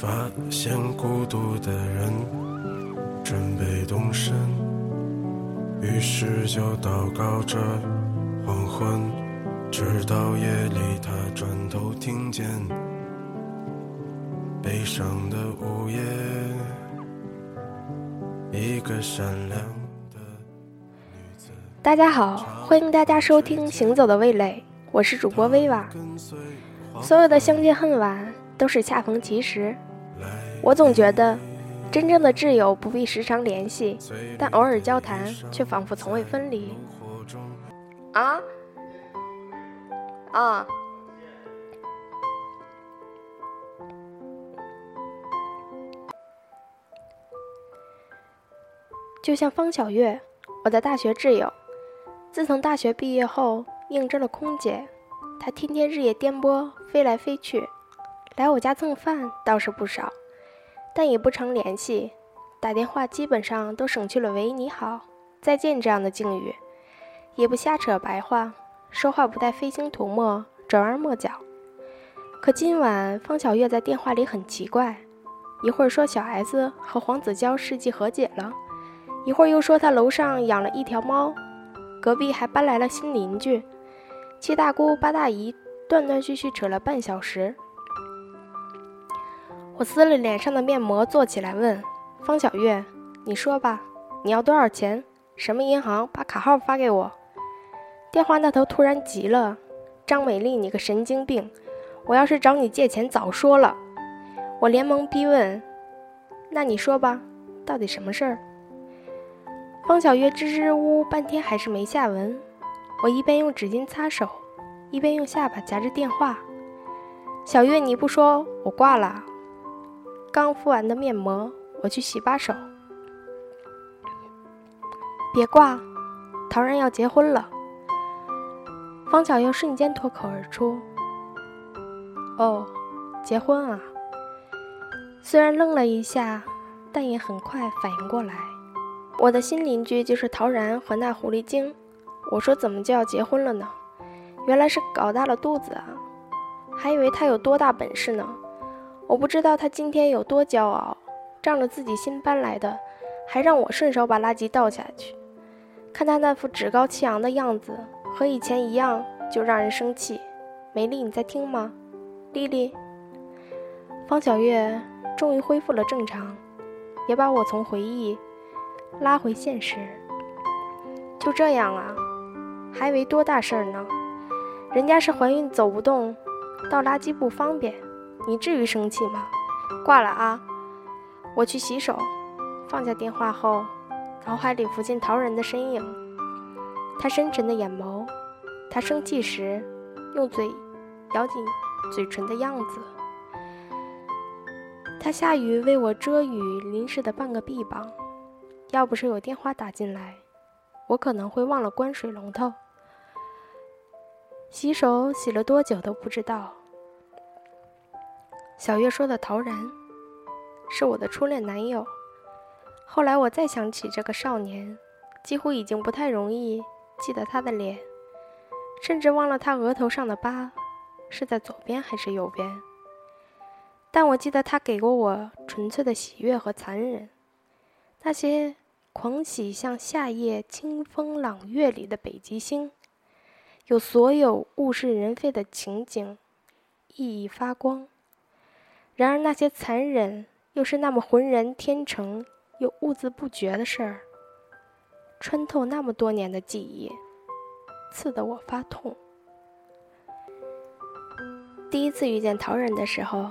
发现孤独的人准备动身，于是就祷告着黄昏，直到夜里他转头听见悲伤的午夜，一个善良的女子。大家好，欢迎大家收听《行走的味蕾》，我是主播薇娃。所有的相见恨晚都是恰逢其时。我总觉得，真正的挚友不必时常联系，但偶尔交谈却仿佛从未分离。啊？啊？就像方小月，我的大学挚友，自从大学毕业后应征了空姐，她天天日夜颠簸，飞来飞去，来我家蹭饭倒是不少。但也不常联系，打电话基本上都省去了“喂，你好，再见”这样的敬语，也不瞎扯白话，说话不带飞星涂墨、转弯抹角。可今晚方小月在电话里很奇怪，一会儿说小 S 和黄子佼世纪和解了，一会儿又说他楼上养了一条猫，隔壁还搬来了新邻居，七大姑八大姨断断续续扯了半小时。我撕了脸上的面膜，坐起来问方小月：“你说吧，你要多少钱？什么银行？把卡号发给我。”电话那头突然急了：“张美丽，你个神经病！我要是找你借钱，早说了。”我连忙逼问：“那你说吧，到底什么事儿？”方小月支支吾吾半天还是没下文。我一边用纸巾擦手，一边用下巴夹着电话：“小月，你不说，我挂了。”刚敷完的面膜，我去洗把手。别挂，陶然要结婚了。方巧又瞬间脱口而出：“哦，结婚啊！”虽然愣了一下，但也很快反应过来，我的新邻居就是陶然和那狐狸精。我说：“怎么就要结婚了呢？”原来是搞大了肚子啊！还以为他有多大本事呢。我不知道他今天有多骄傲，仗着自己新搬来的，还让我顺手把垃圾倒下去。看他那副趾高气扬的样子，和以前一样，就让人生气。美丽，你在听吗？丽丽，方小月终于恢复了正常，也把我从回忆拉回现实。就这样啊，还以为多大事儿呢？人家是怀孕走不动，倒垃圾不方便。你至于生气吗？挂了啊！我去洗手。放下电话后，脑海里浮现陶然的身影，他深沉的眼眸，他生气时用嘴咬紧嘴唇的样子，他下雨为我遮雨淋湿的半个臂膀。要不是有电话打进来，我可能会忘了关水龙头。洗手洗了多久都不知道。小月说的陶然，是我的初恋男友。后来我再想起这个少年，几乎已经不太容易记得他的脸，甚至忘了他额头上的疤是在左边还是右边。但我记得他给过我纯粹的喜悦和残忍，那些狂喜像夏夜清风朗月里的北极星，有所有物是人非的情景，熠熠发光。然而，那些残忍又是那么浑然天成又兀自不觉的事儿，穿透那么多年的记忆，刺得我发痛。第一次遇见陶然的时候，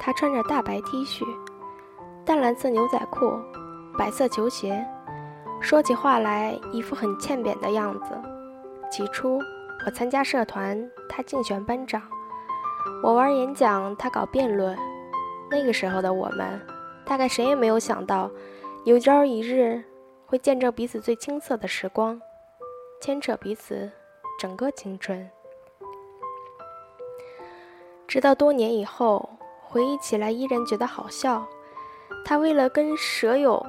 他穿着大白 T 恤、淡蓝色牛仔裤、白色球鞋，说起话来一副很欠扁的样子。起初，我参加社团，他竞选班长；我玩演讲，他搞辩论。那个时候的我们，大概谁也没有想到，有朝一日会见证彼此最青涩的时光，牵扯彼此整个青春。直到多年以后，回忆起来依然觉得好笑。他为了跟舍友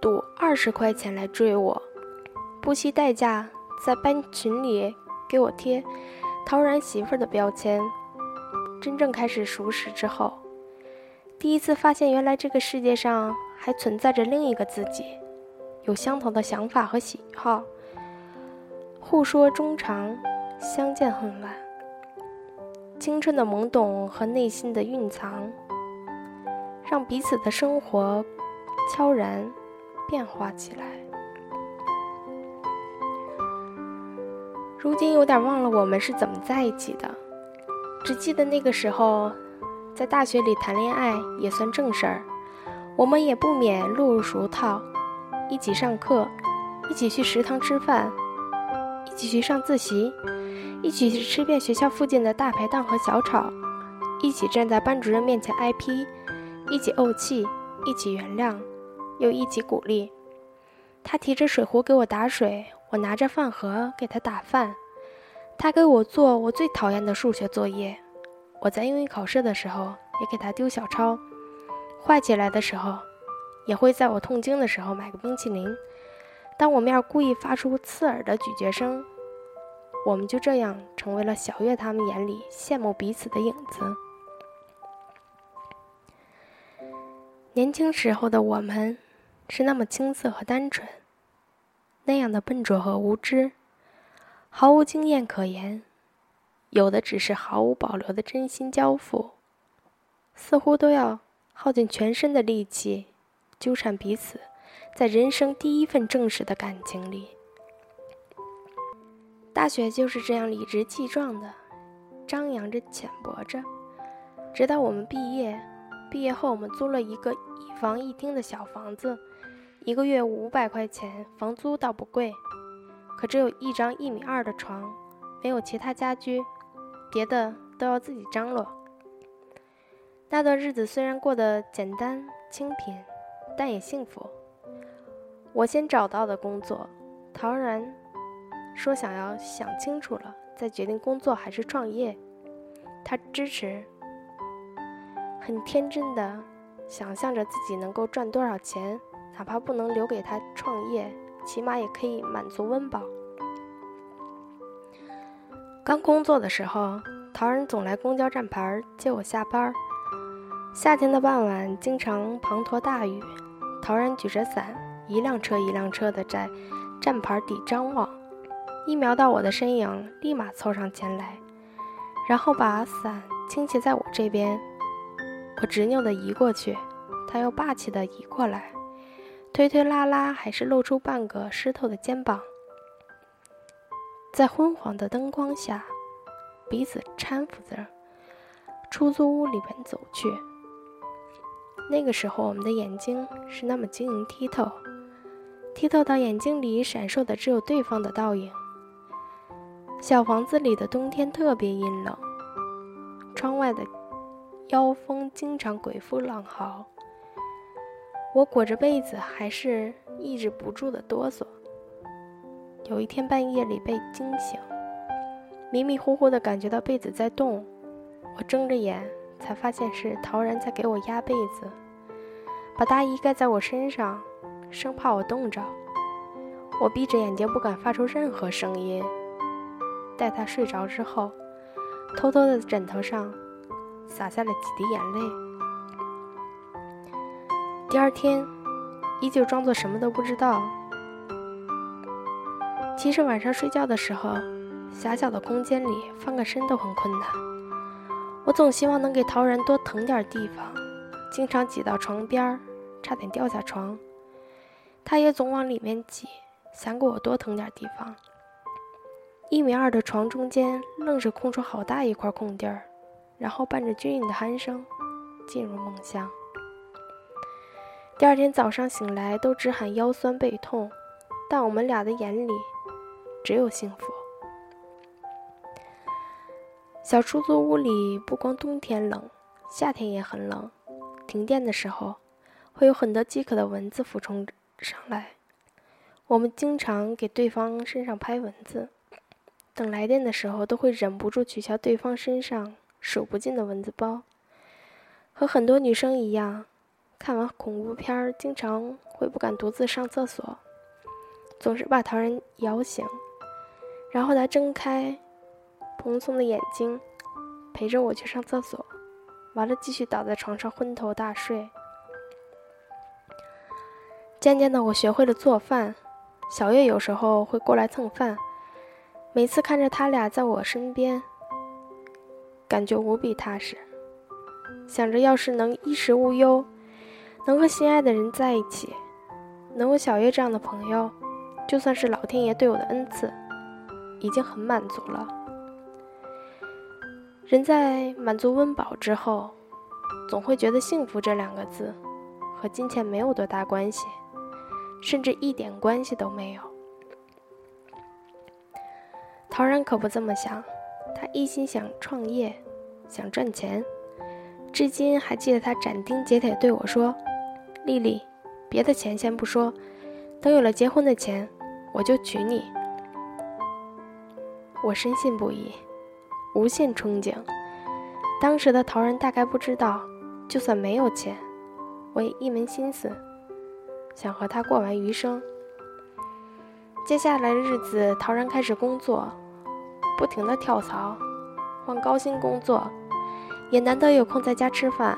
赌二十块钱来追我，不惜代价在班群里给我贴“陶然媳妇”的标签。真正开始熟识之后。第一次发现，原来这个世界上还存在着另一个自己，有相同的想法和喜好。互说衷肠，相见恨晚。青春的懵懂和内心的蕴藏，让彼此的生活悄然变化起来。如今有点忘了我们是怎么在一起的，只记得那个时候。在大学里谈恋爱也算正事儿，我们也不免落入俗套，一起上课，一起去食堂吃饭，一起去上自习，一起去吃遍学校附近的大排档和小炒，一起站在班主任面前挨批，一起怄气，一起原谅，又一起鼓励。他提着水壶给我打水，我拿着饭盒给他打饭，他给我做我最讨厌的数学作业。我在英语考试的时候也给他丢小抄，坏起来的时候，也会在我痛经的时候买个冰淇淋，当我面故意发出刺耳的咀嚼声。我们就这样成为了小月他们眼里羡慕彼此的影子。年轻时候的我们，是那么青涩和单纯，那样的笨拙和无知，毫无经验可言。有的只是毫无保留的真心交付，似乎都要耗尽全身的力气纠缠彼此，在人生第一份正式的感情里。大学就是这样理直气壮的张扬着、浅薄着，直到我们毕业。毕业后，我们租了一个一房一厅的小房子，一个月五百块钱，房租倒不贵，可只有一张一米二的床，没有其他家居。别的都要自己张罗。那段日子虽然过得简单清贫，但也幸福。我先找到的工作，陶然说想要想清楚了再决定工作还是创业。他支持，很天真的想象着自己能够赚多少钱，哪怕不能留给他创业，起码也可以满足温饱。刚工作的时候，陶然总来公交站牌接我下班。夏天的傍晚，经常滂沱大雨，陶然举着伞，一辆车一辆车的在站牌底张望，一瞄到我的身影，立马凑上前来，然后把伞倾斜在我这边。我执拗地移过去，他又霸气地移过来，推推拉拉，还是露出半个湿透的肩膀。在昏黄的灯光下，彼此搀扶着，出租屋里边走去。那个时候，我们的眼睛是那么晶莹剔透，剔透到眼睛里闪烁的只有对方的倒影。小房子里的冬天特别阴冷，窗外的妖风经常鬼哭狼嚎。我裹着被子，还是抑制不住的哆嗦。有一天半夜里被惊醒，迷迷糊糊的感觉到被子在动，我睁着眼才发现是陶然在给我压被子，把大衣盖在我身上，生怕我冻着。我闭着眼睛不敢发出任何声音。待他睡着之后，偷偷的枕头上洒下了几滴眼泪。第二天，依旧装作什么都不知道。其实晚上睡觉的时候，狭小的空间里翻个身都很困难。我总希望能给陶然多腾点地方，经常挤到床边，差点掉下床。他也总往里面挤，想给我多腾点地方。一米二的床中间，愣是空出好大一块空地儿，然后伴着均匀的鼾声，进入梦乡。第二天早上醒来，都只喊腰酸背痛，但我们俩的眼里。只有幸福。小出租屋里不光冬天冷，夏天也很冷。停电的时候，会有很多饥渴的蚊子俯冲上来。我们经常给对方身上拍蚊子，等来电的时候，都会忍不住取笑对方身上数不尽的蚊子包。和很多女生一样，看完恐怖片经常会不敢独自上厕所，总是把陶然摇醒。然后他睁开蓬松的眼睛，陪着我去上厕所。完了继续倒在床上昏头大睡。渐渐的，我学会了做饭，小月有时候会过来蹭饭。每次看着他俩在我身边，感觉无比踏实。想着要是能衣食无忧，能和心爱的人在一起，能有小月这样的朋友，就算是老天爷对我的恩赐，已经很满足了。人在满足温饱之后，总会觉得幸福这两个字和金钱没有多大关系，甚至一点关系都没有。陶然可不这么想，他一心想创业，想赚钱。至今还记得他斩钉截铁对我说：“丽丽，别的钱先不说，等有了结婚的钱，我就娶你。”我深信不疑，无限憧憬。当时的陶然大概不知道，就算没有钱，我也一门心思想和他过完余生。接下来的日子，陶然开始工作，不停的跳槽，换高薪工作。也难得有空在家吃饭，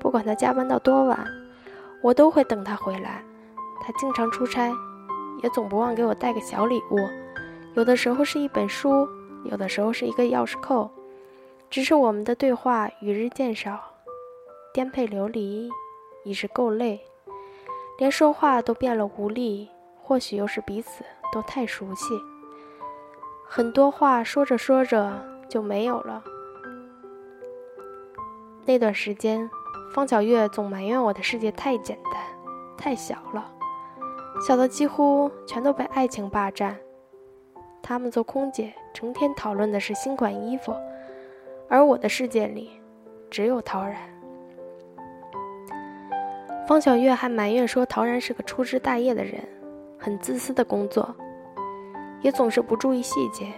不管他加班到多晚，我都会等他回来。他经常出差，也总不忘给我带个小礼物，有的时候是一本书，有的时候是一个钥匙扣。只是我们的对话与日渐少，颠沛流离已是够累，连说话都变了无力。或许又是彼此都太熟悉，很多话说着说着就没有了。那段时间，方小月总埋怨我的世界太简单、太小了，小的几乎全都被爱情霸占。他们做空姐，成天讨论的是新款衣服，而我的世界里只有陶然。方小月还埋怨说，陶然是个粗枝大叶的人，很自私的工作，也总是不注意细节。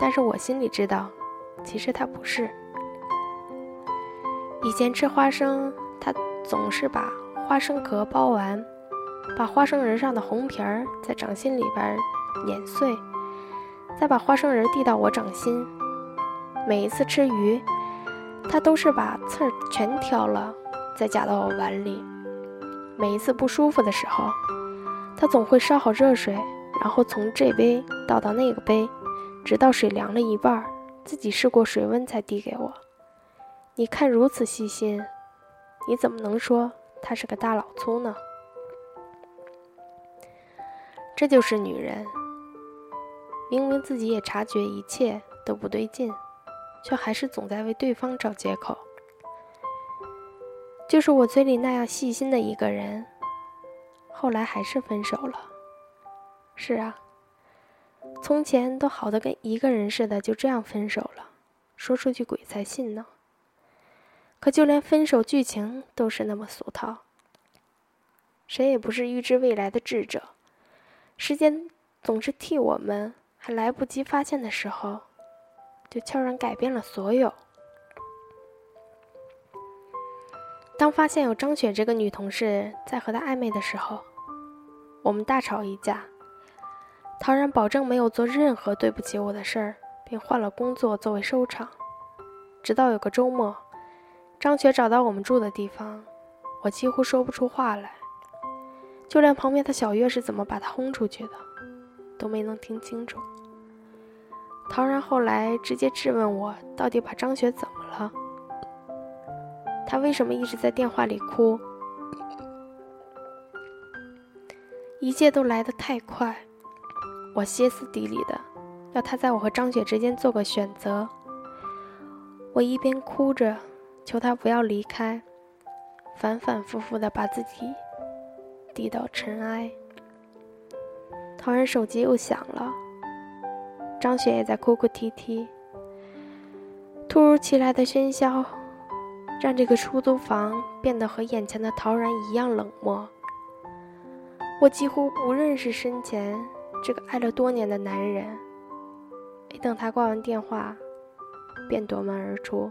但是我心里知道，其实他不是。以前吃花生，他总是把花生壳剥完，把花生仁上的红皮儿在掌心里边碾碎，再把花生仁递到我掌心。每一次吃鱼，他都是把刺儿全挑了，再夹到我碗里。每一次不舒服的时候，他总会烧好热水，然后从这杯倒到那个杯，直到水凉了一半，自己试过水温才递给我。你看，如此细心，你怎么能说他是个大老粗呢？这就是女人，明明自己也察觉一切都不对劲，却还是总在为对方找借口。就是我嘴里那样细心的一个人，后来还是分手了。是啊，从前都好的跟一个人似的，就这样分手了，说出去鬼才信呢。可就连分手剧情都是那么俗套，谁也不是预知未来的智者，时间总是替我们还来不及发现的时候，就悄然改变了所有。当发现有张雪这个女同事在和他暧昧的时候，我们大吵一架，陶然保证没有做任何对不起我的事儿，并换了工作作为收场，直到有个周末。张雪找到我们住的地方，我几乎说不出话来，就连旁边的小月是怎么把她轰出去的，都没能听清楚。陶然后来直接质问我，到底把张雪怎么了？她为什么一直在电话里哭？一切都来得太快，我歇斯底里的要他在我和张雪之间做个选择。我一边哭着。求他不要离开，反反复复的把自己低到尘埃。陶然手机又响了，张雪也在哭哭啼啼。突如其来的喧嚣，让这个出租房变得和眼前的陶然一样冷漠。我几乎不认识身前这个爱了多年的男人。没等他挂完电话，便夺门而出。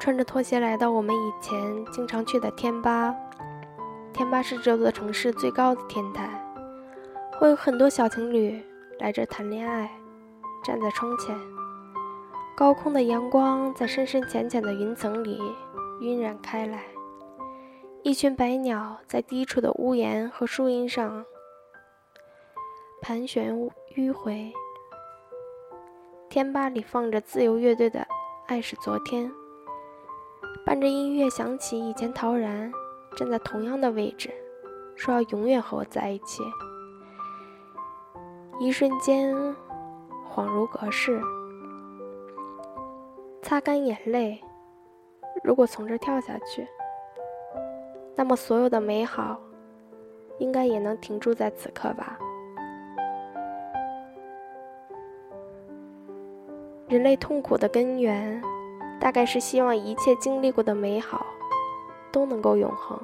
穿着拖鞋来到我们以前经常去的天吧。天吧是这座城市最高的天台，会有很多小情侣来这谈恋爱。站在窗前，高空的阳光在深深浅浅的云层里晕染开来，一群白鸟在低处的屋檐和树荫上盘旋迂回。天吧里放着自由乐队的《爱是昨天》，伴着音乐响起，以前陶然站在同样的位置，说要永远和我在一起。一瞬间，恍如隔世。擦干眼泪。如果从这跳下去，那么所有的美好，应该也能停驻在此刻吧。人类痛苦的根源，大概是希望一切经历过的美好，都能够永恒。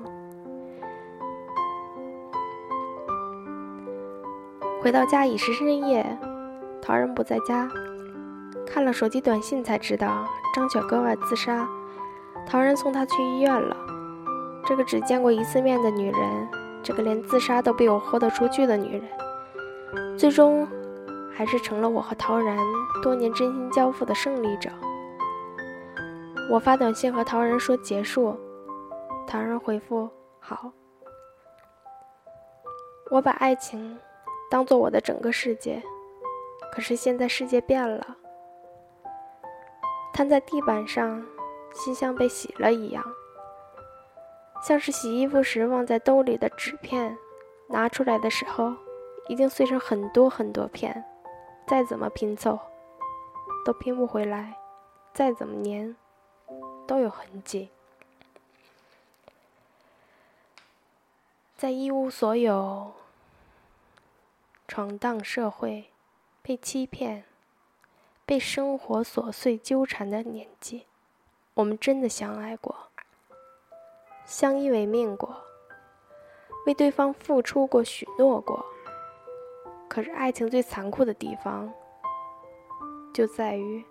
回到家已是深夜，陶然不在家。看了手机短信才知道张雪割腕自杀，陶然送她去医院了。这个只见过一次面的女人，这个连自杀都比我豁得出去的女人，最终还是成了我和陶然多年真心交付的胜利者。我发短信和陶然说结束，唐人回复好。我把爱情当做我的整个世界，可是现在世界变了。瘫在地板上，心像被洗了一样，像是洗衣服时忘在兜里的纸片，拿出来的时候已经碎成很多很多片，再怎么拼凑都拼不回来，再怎么粘都有痕迹，在一无所有、闯荡社会、被欺骗。被生活琐碎纠缠的年纪，我们真的相爱过，相依为命过，为对方付出过、许诺过。可是，爱情最残酷的地方，就在于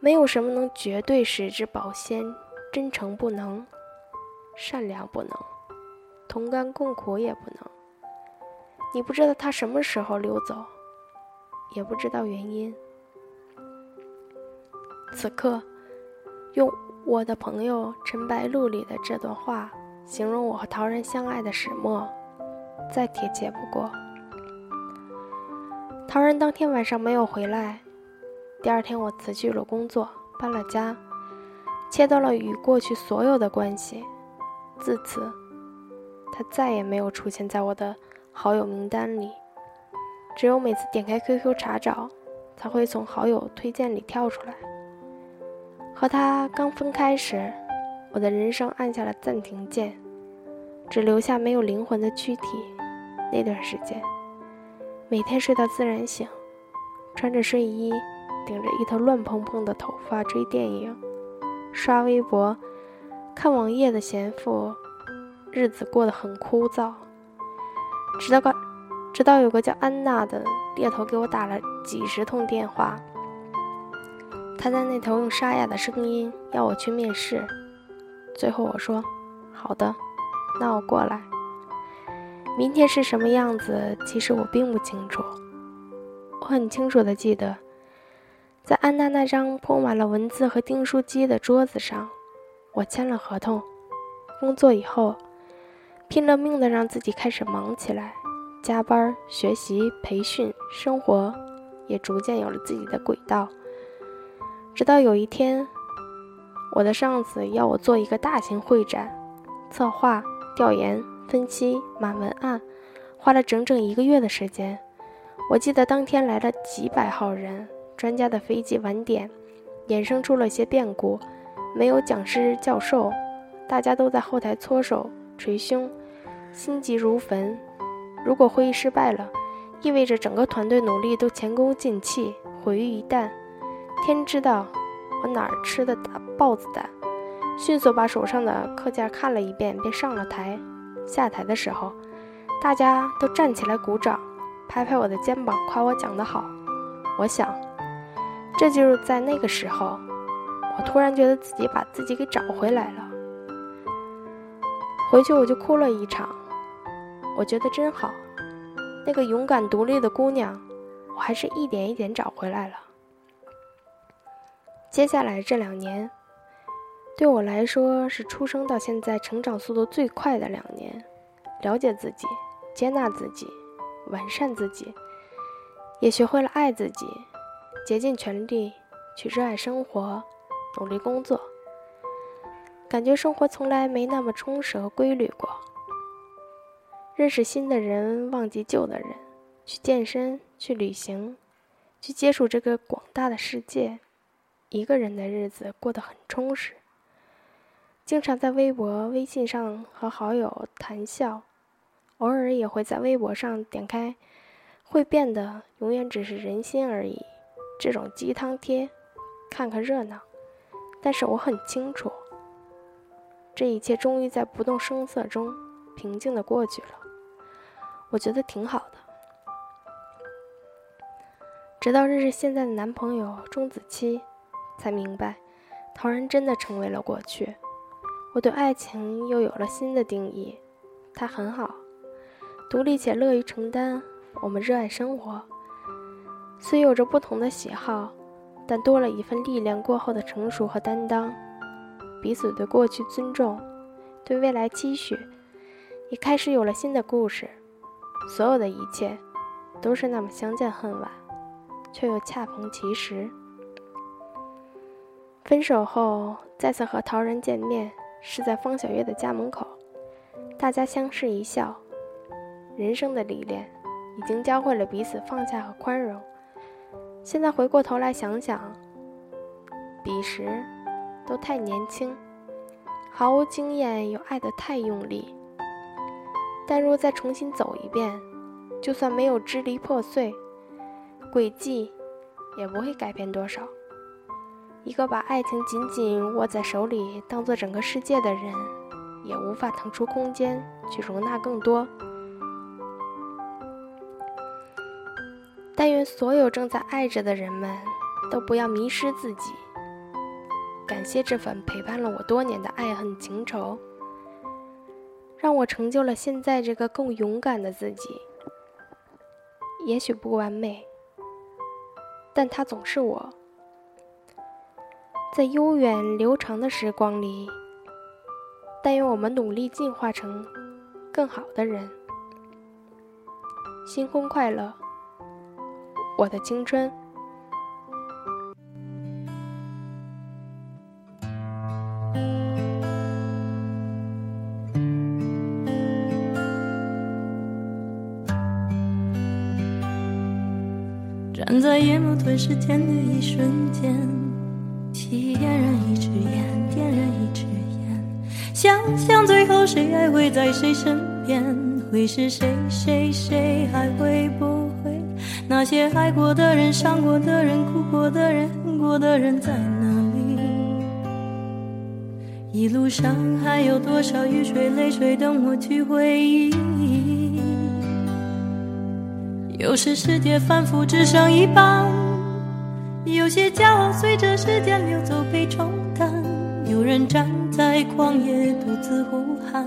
没有什么能绝对使之保鲜。真诚不能，善良不能，同甘共苦也不能。你不知道他什么时候溜走，也不知道原因。此刻，用我的朋友陈白露里的这段话形容我和陶然相爱的始末，再贴切不过。陶然当天晚上没有回来，第二天我辞去了工作，搬了家，切断了与过去所有的关系。自此，他再也没有出现在我的好友名单里，只有每次点开 QQ 查找，才会从好友推荐里跳出来。和他刚分开时，我的人生按下了暂停键，只留下没有灵魂的躯体。那段时间，每天睡到自然醒，穿着睡衣，顶着一头乱蓬蓬的头发追电影、刷微博、看网页的闲赋，日子过得很枯燥。直到个，直到有个叫安娜的猎头给我打了几十通电话。他在那头用沙哑的声音要我去面试，最后我说：“好的，那我过来。”明天是什么样子？其实我并不清楚。我很清楚的记得，在安娜那张铺满了文字和订书机的桌子上，我签了合同。工作以后，拼了命的让自己开始忙起来，加班、学习、培训，生活也逐渐有了自己的轨道。直到有一天，我的上司要我做一个大型会展，策划、调研、分析、码文案，花了整整一个月的时间。我记得当天来了几百号人，专家的飞机晚点，衍生出了些变故，没有讲师教授，大家都在后台搓手捶胸，心急如焚。如果会议失败了，意味着整个团队努力都前功尽弃，毁于一旦。天知道我哪儿吃的豹子胆，迅速把手上的课件看了一遍，便上了台。下台的时候，大家都站起来鼓掌，拍拍我的肩膀，夸我讲得好。我想，这就是在那个时候，我突然觉得自己把自己给找回来了。回去我就哭了一场，我觉得真好，那个勇敢独立的姑娘，我还是一点一点找回来了。接下来这两年，对我来说是出生到现在成长速度最快的两年。了解自己，接纳自己，完善自己，也学会了爱自己，竭尽全力去热爱生活，努力工作。感觉生活从来没那么充实和规律过。认识新的人，忘记旧的人，去健身，去旅行，去接触这个广大的世界。一个人的日子过得很充实。经常在微博、微信上和好友谈笑，偶尔也会在微博上点开，会变得永远只是人心而已。这种鸡汤贴，看看热闹。但是我很清楚，这一切终于在不动声色中平静的过去了。我觉得挺好的。直到认识现在的男朋友钟子期，才明白，陶然真的成为了过去。我对爱情又有了新的定义，他很好，独立且乐于承担。我们热爱生活，虽有着不同的喜好，但多了一份历练过后的成熟和担当。彼此对过去尊重，对未来期许，也开始有了新的故事。所有的一切，都是那么相见恨晚，却又恰逢其时。分手后，再次和陶然见面。是在方小月的家门口，大家相视一笑。人生的历练已经教会了彼此放下和宽容。现在回过头来想想，彼时都太年轻，毫无经验，又爱得太用力。但若再重新走一遍，就算没有支离破碎，轨迹也不会改变多少。一个把爱情紧紧握在手里，当做整个世界的人，也无法腾出空间去容纳更多。但愿所有正在爱着的人们，都不要迷失自己。感谢这份陪伴了我多年的爱恨情仇，让我成就了现在这个更勇敢的自己。也许不完美，但它总是我。在悠远流长的时光里，但愿我们努力进化成更好的人。新婚快乐，我的青春。在夜幕吞噬天的一瞬间。点燃一支烟，点燃一支烟，想想最后谁还会在谁身边？会是谁？谁？谁还会不会？那些爱过的人、伤过的人、哭过的人、恨过的人在哪里？一路上还有多少雨水、泪水等我去回忆？有时世界反复只剩一半。有些骄傲随着时间流走被冲淡，有人站在旷野独自呼喊；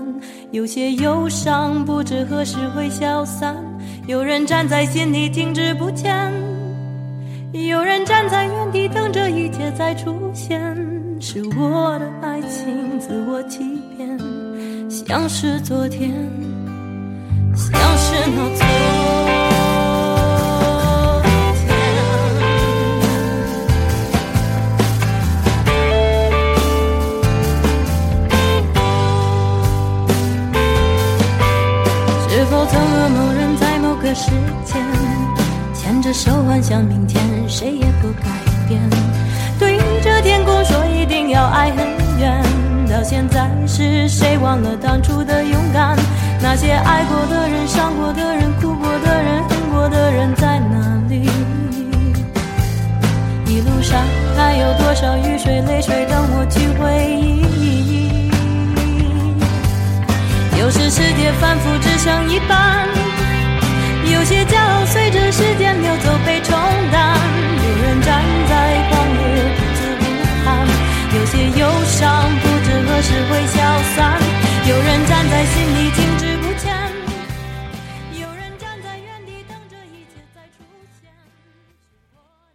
有些忧伤不知何时会消散，有人站在心里停滞不前，有人站在原地等着一切再出现。是我的爱情自我欺骗，像是昨天，像是那昨。时间牵着手幻想明天，谁也不改变。对着天空说一定要爱很远。到现在是谁忘了当初的勇敢？那些爱过的人、伤过的人、哭过的人、恨过的人在哪里？一路上还有多少雨水、泪水等我去回忆？有时世界反复只剩一半。有些骄傲随着时间流走被冲淡，有人站在旷野独自呼喊，有些忧伤不知何时会消散，有人站在心里听。